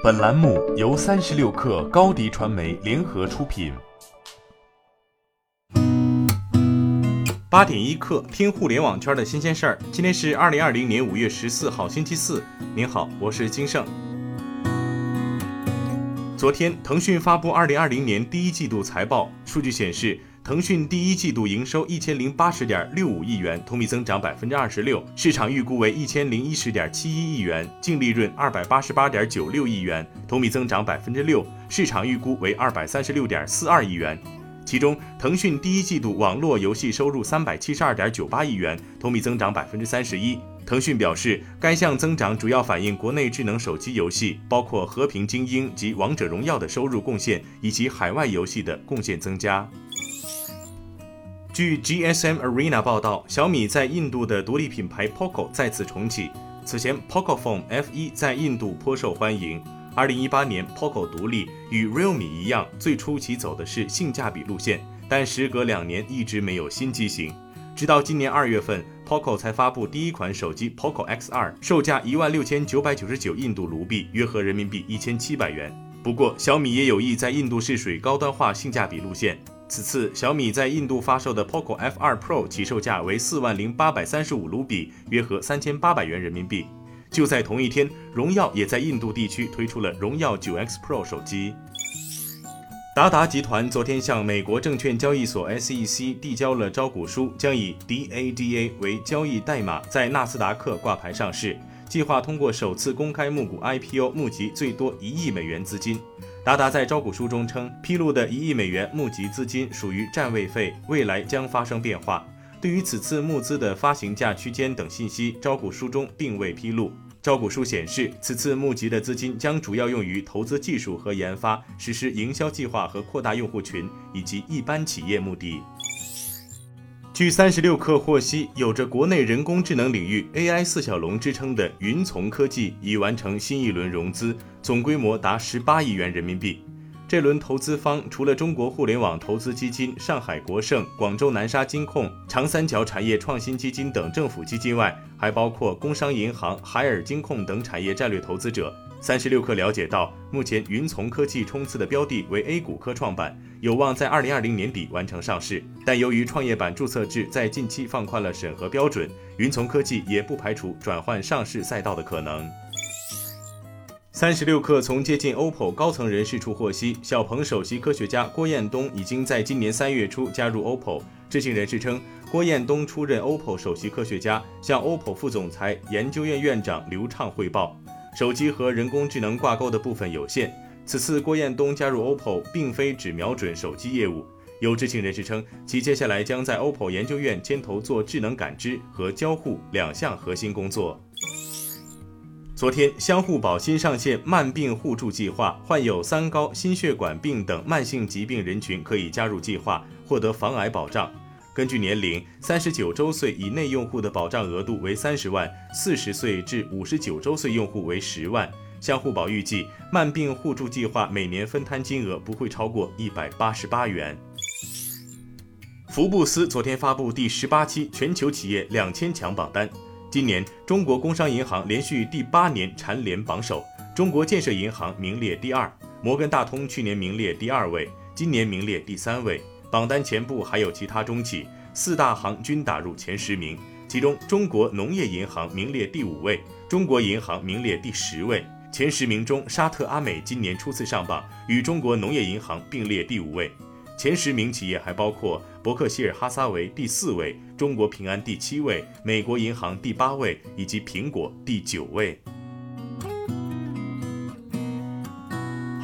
本栏目由三十六氪高低传媒联合出品。八点一刻，听互联网圈的新鲜事儿。今天是二零二零年五月十四号，星期四。您好，我是金盛。昨天，腾讯发布二零二零年第一季度财报，数据显示。腾讯第一季度营收一千零八十点六五亿元，同比增长百分之二十六，市场预估为一千零一十点七一亿元，净利润二百八十八点九六亿元，同比增长百分之六，市场预估为二百三十六点四二亿元。其中，腾讯第一季度网络游戏收入三百七十二点九八亿元，同比增长百分之三十一。腾讯表示，该项增长主要反映国内智能手机游戏，包括《和平精英》及《王者荣耀》的收入贡献，以及海外游戏的贡献增加。据 GSM Arena 报道，小米在印度的独立品牌 Poco 再次重启。此前，Poco Phone F1 在印度颇受欢迎。2018年，Poco 独立，与 Realme 一样，最初其走的是性价比路线，但时隔两年一直没有新机型。直到今年二月份，Poco 才发布第一款手机 Poco X2，售价一万六千九百九十九印度卢币，约合人民币一千七百元。不过，小米也有意在印度试水高端化性价比路线。此次小米在印度发售的 Poco F2 Pro 起售价为四万零八百三十五卢比，约合三千八百元人民币。就在同一天，荣耀也在印度地区推出了荣耀 9X Pro 手机。达达集团昨天向美国证券交易所 SEC 递交了招股书，将以 DADA 为交易代码在纳斯达克挂牌上市，计划通过首次公开募股 IPO 募集最多一亿美元资金。达达在招股书中称，披露的一亿美元募集资金属于占位费，未来将发生变化。对于此次募资的发行价区间等信息，招股书中并未披露。招股书显示，此次募集的资金将主要用于投资技术和研发、实施营销计划和扩大用户群，以及一般企业目的。据三十六氪获悉，有着国内人工智能领域 AI 四小龙之称的云从科技已完成新一轮融资，总规模达十八亿元人民币。这轮投资方除了中国互联网投资基金、上海国盛、广州南沙金控、长三角产业创新基金等政府基金外，还包括工商银行、海尔金控等产业战略投资者。三十六氪了解到，目前云从科技冲刺的标的为 A 股科创板，有望在二零二零年底完成上市。但由于创业板注册制在近期放宽了审核标准，云从科技也不排除转换上市赛道的可能。三十六氪从接近 OPPO 高层人士处获悉，小鹏首席科学家郭彦东已经在今年三月初加入 OPPO。知情人士称，郭彦东出任 OPPO 首席科学家，向 OPPO 副总裁、研究院院长刘畅汇报。手机和人工智能挂钩的部分有限。此次郭彦东加入 OPPO，并非只瞄准手机业务。有知情人士称，其接下来将在 OPPO 研究院牵头做智能感知和交互两项核心工作。昨天，相互保新上线慢病互助计划，患有三高、心血管病等慢性疾病人群可以加入计划，获得防癌保障。根据年龄，三十九周岁以内用户的保障额度为三十万，四十岁至五十九周岁用户为十万。相互保预计慢病互助计划每年分摊金额不会超过一百八十八元。福布斯昨天发布第十八期全球企业两千强榜单，今年中国工商银行连续第八年蝉联榜首，中国建设银行名列第二，摩根大通去年名列第二位，今年名列第三位。榜单前部还有其他中企，四大行均打入前十名，其中中国农业银行名列第五位，中国银行名列第十位。前十名中，沙特阿美今年初次上榜，与中国农业银行并列第五位。前十名企业还包括伯克希尔哈撒韦第四位，中国平安第七位，美国银行第八位，以及苹果第九位。